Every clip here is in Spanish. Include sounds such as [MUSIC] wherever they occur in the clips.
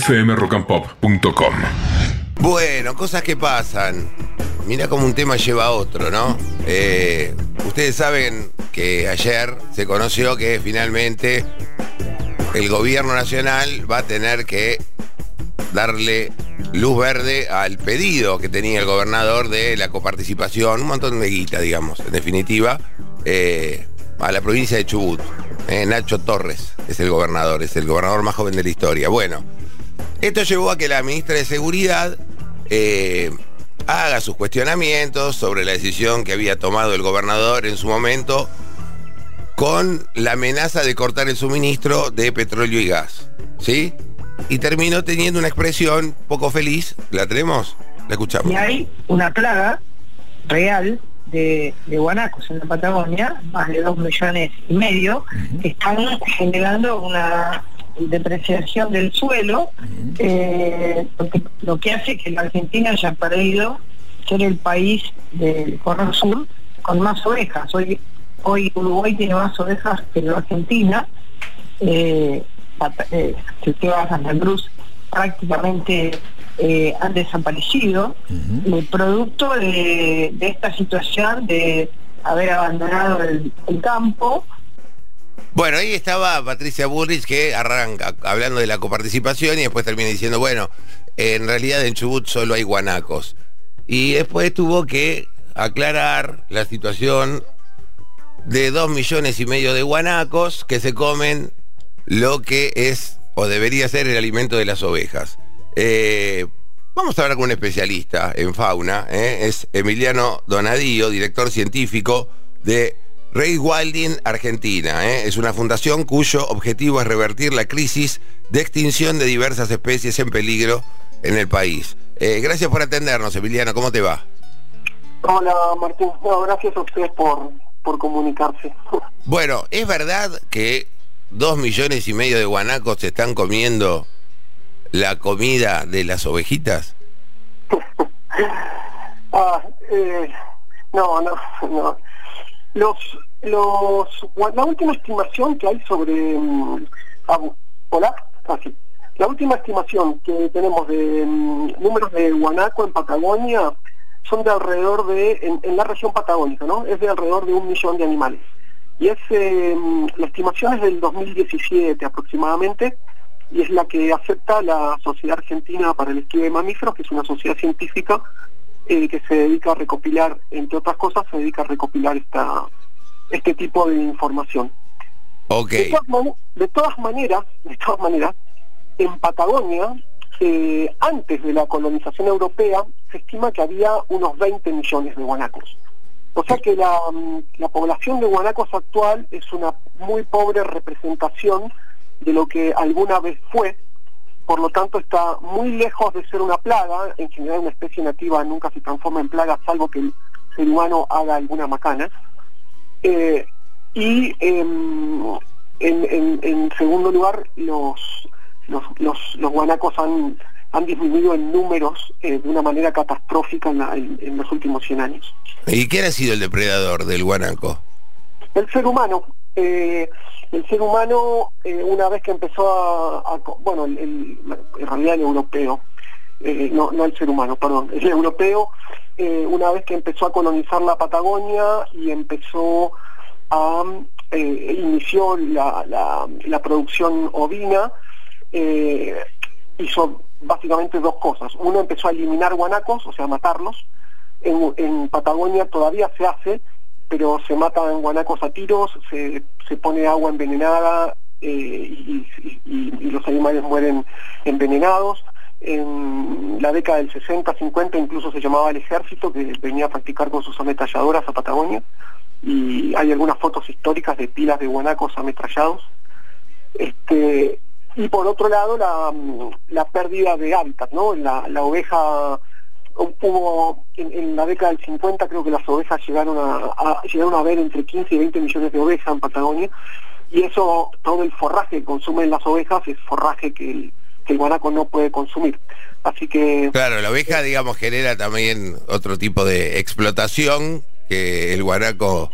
fmrockandpop.com. Bueno, cosas que pasan. Mira cómo un tema lleva a otro, ¿no? Eh, ustedes saben que ayer se conoció que finalmente el gobierno nacional va a tener que darle luz verde al pedido que tenía el gobernador de la coparticipación, un montón de guita, digamos, en definitiva, eh, a la provincia de Chubut. Eh, Nacho Torres es el gobernador, es el gobernador más joven de la historia. Bueno, esto llevó a que la ministra de Seguridad eh, haga sus cuestionamientos sobre la decisión que había tomado el gobernador en su momento con la amenaza de cortar el suministro de petróleo y gas. ¿Sí? Y terminó teniendo una expresión poco feliz. ¿La tenemos? La escuchamos. Y hay una plaga real de, de guanacos en la Patagonia, más de dos millones y medio, que están generando una depreciación del suelo, eh, lo que hace que la Argentina haya perdido ser el país del Cono Sur con más ovejas. Hoy, hoy Uruguay tiene más ovejas que la Argentina. Eh, eh, Santa Cruz prácticamente eh, han desaparecido, el producto de, esta situación de haber abandonado el, campo. Bueno, ahí estaba Patricia Burrich que arranca hablando de la coparticipación y después termina diciendo, bueno, en realidad en Chubut solo hay guanacos. Y después tuvo que aclarar la situación de dos millones y medio de guanacos que se comen lo que es o debería ser el alimento de las ovejas. Eh, vamos a hablar con un especialista en fauna, ¿eh? es Emiliano Donadío, director científico de Rey Wilding Argentina. ¿eh? Es una fundación cuyo objetivo es revertir la crisis de extinción de diversas especies en peligro en el país. gracias por atendernos, Emiliano, ¿cómo te va? Hola, Martín. gracias a ustedes por, por comunicarse. [LAUGHS] Bueno, ¿es verdad que dos millones y medio de guanacos se están comiendo la comida de las ovejitas? [LAUGHS] ah, eh, no, no, no. Los, los, la última estimación que hay sobre... Mm, hola, así. Ah, la última estimación que tenemos de mm, números de guanaco en Patagonia son de alrededor de, en, la región patagónica, ¿no? Es de alrededor de un millón de animales. Y es, eh, la estimación es del 2017 aproximadamente, y es la que acepta la Sociedad Argentina para el Estudio de Mamíferos, que es una sociedad científica eh, que se dedica a recopilar, entre otras cosas, se dedica a recopilar esta, este tipo de información. Okay. De, todas maneras, de todas maneras, en Patagonia, eh, antes de la colonización europea, se estima que había unos 20 millones de guanacos. O sea que la, población de guanacos actual es una muy pobre representación de lo que alguna vez fue, por lo tanto está muy lejos de ser una plaga, en general una especie nativa nunca se transforma en plaga salvo que el ser humano haga alguna macana. Eh, y em, en, segundo lugar, los, los, los guanacos han han disminuido en números eh, de una manera catastrófica en, los últimos 100 años. ¿Y quién ha sido el depredador del guanaco? El ser humano. Eh, el ser humano, eh, una vez que empezó a... bueno, en realidad el europeo, no, no el ser humano, perdón, el europeo, una vez que empezó a colonizar la Patagonia y empezó a... inició la, la, la producción ovina, hizo básicamente dos cosas. Uno empezó a eliminar guanacos, o sea, matarlos. En, Patagonia todavía se hace, pero se matan guanacos a tiros, se, se pone agua envenenada eh, y, los animales mueren envenenados. En la década del 60-50 incluso se llamaba el ejército que venía a practicar con sus ametralladoras a Patagonia y hay algunas fotos históricas de pilas de guanacos ametrallados. Este, y por otro lado la, pérdida de hábitat, ¿no? La, oveja hubo en, la década del 50 creo que las ovejas llegaron a, llegaron a ver entre 15 y 20 millones de ovejas en Patagonia y eso todo el forraje que consumen las ovejas es forraje que el, que el guanaco no puede consumir. Así que claro la oveja digamos genera también otro tipo de explotación que el guanaco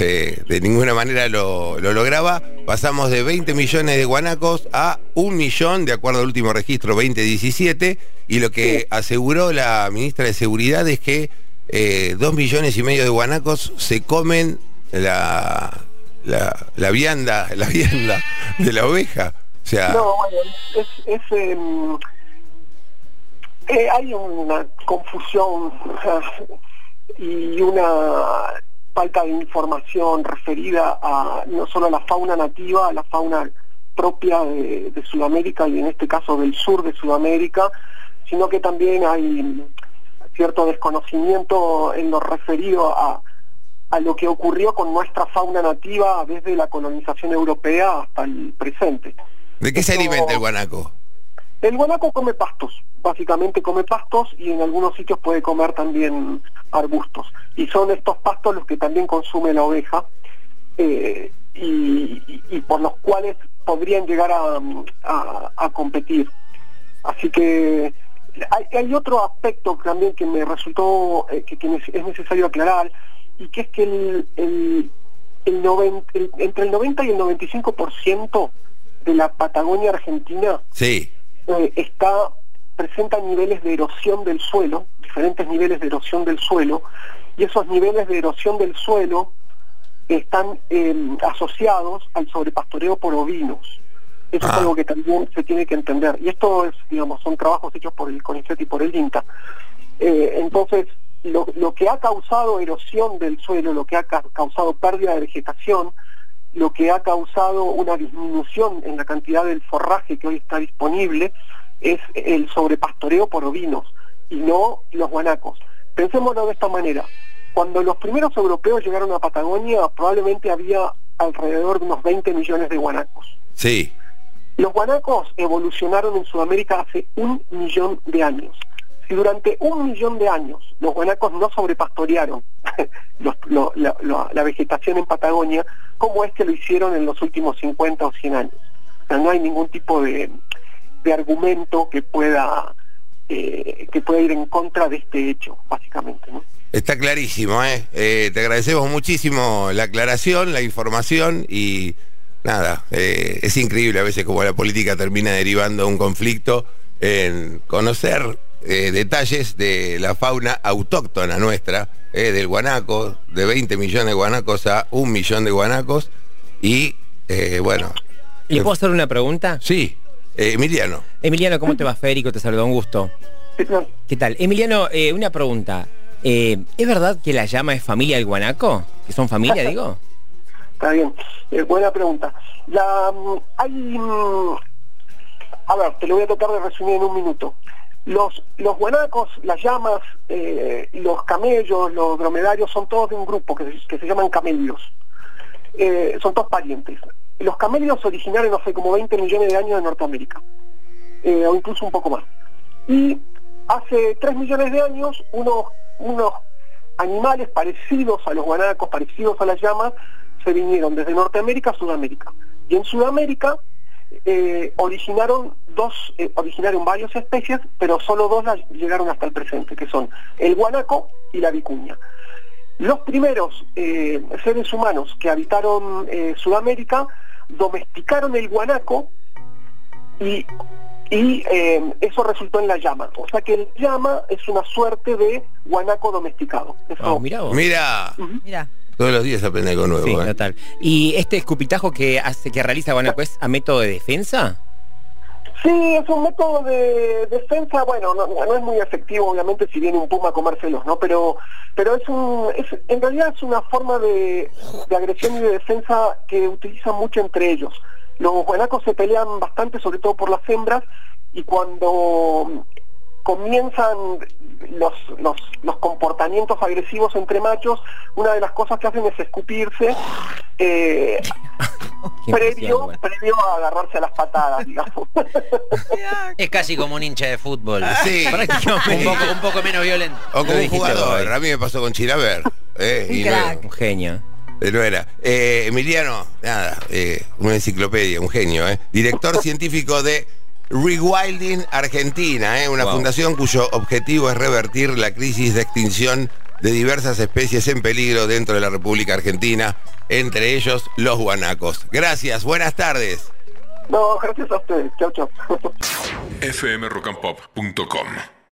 eh, de ninguna manera lo, lo, lograba. Pasamos de 20 millones de guanacos a un millón, de acuerdo al último registro 2017, y lo que aseguró la ministra de Seguridad es que eh, dos millones y medio de guanacos se comen la, la, la vianda, [LAUGHS] la vianda de la oveja. O sea, no, bueno, es, es em, eh, hay una confusión y una falta de información referida a no solo a la fauna nativa, a la fauna propia de, de, Sudamérica y en este caso del sur de Sudamérica, sino que también hay cierto desconocimiento en lo referido a, a lo que ocurrió con nuestra fauna nativa desde la colonización europea hasta el presente. ¿De qué se alimenta el guanaco? El guanaco come pastos, básicamente come pastos y en algunos sitios puede comer también arbustos. Y son estos pastos los que también consume la oveja eh, y, por los cuales podrían llegar a, competir. Así que hay, otro aspecto también que me resultó eh, que, es necesario aclarar y que es que el, el, el, 90, el entre el 90 y el 95% de la Patagonia Argentina sí. Eh, está presenta niveles de erosión del suelo, diferentes niveles de erosión del suelo, y esos niveles de erosión del suelo están eh, asociados al sobrepastoreo por ovinos. Eso ah. es algo que también se tiene que entender. Y esto es, digamos, son trabajos hechos por el CONICET y por el INTA. Eh, entonces, lo, lo, que ha causado erosión del suelo, lo que ha ca causado pérdida de vegetación, lo que ha causado una disminución en la cantidad del forraje que hoy está disponible es el sobrepastoreo por ovinos y no los guanacos. Pensémoslo de esta manera. Cuando los primeros europeos llegaron a Patagonia, probablemente había alrededor de unos 20 millones de guanacos. Sí. Los guanacos evolucionaron en Sudamérica hace un millón de años. Durante un millón de años los guanacos no sobrepastorearon [LAUGHS] los, lo, la, la, vegetación en Patagonia, ¿cómo es que lo hicieron en los últimos 50 o 100 años? O sea, no hay ningún tipo de, de argumento que pueda, eh, que pueda ir en contra de este hecho, básicamente. Está clarísimo, ¿eh? ¿eh? Te agradecemos muchísimo la aclaración, la información y nada, es increíble a veces cómo la política termina derivando un conflicto en conocer eh, detalles de la fauna autóctona nuestra, eh, del guanaco, de 20 millones de guanacos a un millón de guanacos. Y eh, bueno. ¿Le puedo hacer una pregunta? Sí, Emiliano. Emiliano, ¿cómo te va? Federico te saluda, un gusto. ¿Qué tal? Emiliano, una pregunta. ¿Es verdad que la llama es familia del guanaco? ¿Que son familia, digo? [LAUGHS] Está bien, buena pregunta. La, mm, hay, mm, a ver, te lo voy a tratar de resumir en un minuto. Los, los guanacos, las llamas, eh, los camellos, los dromedarios son todos de un grupo que se, que se llaman camelios. Eh, son todos parientes. Los camelios originaron hace como 20 millones de años en Norteamérica, eh, o incluso un poco más. Y hace 3 millones de años unos, unos animales parecidos a los guanacos, parecidos a las llamas, se vinieron desde Norteamérica a Sudamérica. Y en Sudamérica eh, originaron dos, eh, originaron varias especies, pero solo dos llegaron hasta el presente, que son el guanaco y la vicuña. Los primeros eh, seres humanos que habitaron eh, Sudamérica domesticaron el guanaco y, y eso resultó en la llama. O sea que el llama es una suerte de guanaco domesticado. Eso, oh, mira, mira. Uh -huh. mira. Todos los días aprende algo nuevo. Sí, ¿eh? total. ¿Y este escupitajo que hace, que realiza Guanaco es a método de defensa? Sí, es un método de defensa, bueno, no, no, es muy efectivo obviamente si viene un puma a comérselos, ¿no? Pero pero es un es, en realidad es una forma de, de agresión y de defensa que utilizan mucho entre ellos. Los guanacos se pelean bastante, sobre todo por las hembras, y cuando comienzan los, los, los, comportamientos agresivos entre machos, una de las cosas que hacen es escupirse eh, [LAUGHS] previo, previo a agarrarse a las patadas, digamos. [LAUGHS] Es casi como un hincha de fútbol. Sí, [LAUGHS] un, poco, un poco menos violento. O como un jugador, a mí me pasó con Chilaver. Eh, y no, un genio. No era. Eh, Emiliano, nada, eh, una enciclopedia, un genio, ¿eh? Director científico de Rewilding Argentina, ¿eh? una wow. fundación cuyo objetivo es revertir la crisis de extinción de diversas especies en peligro dentro de la República Argentina, entre ellos los guanacos. Gracias, buenas tardes. No, gracias a ustedes. Chao, chao. fmrockandpop.com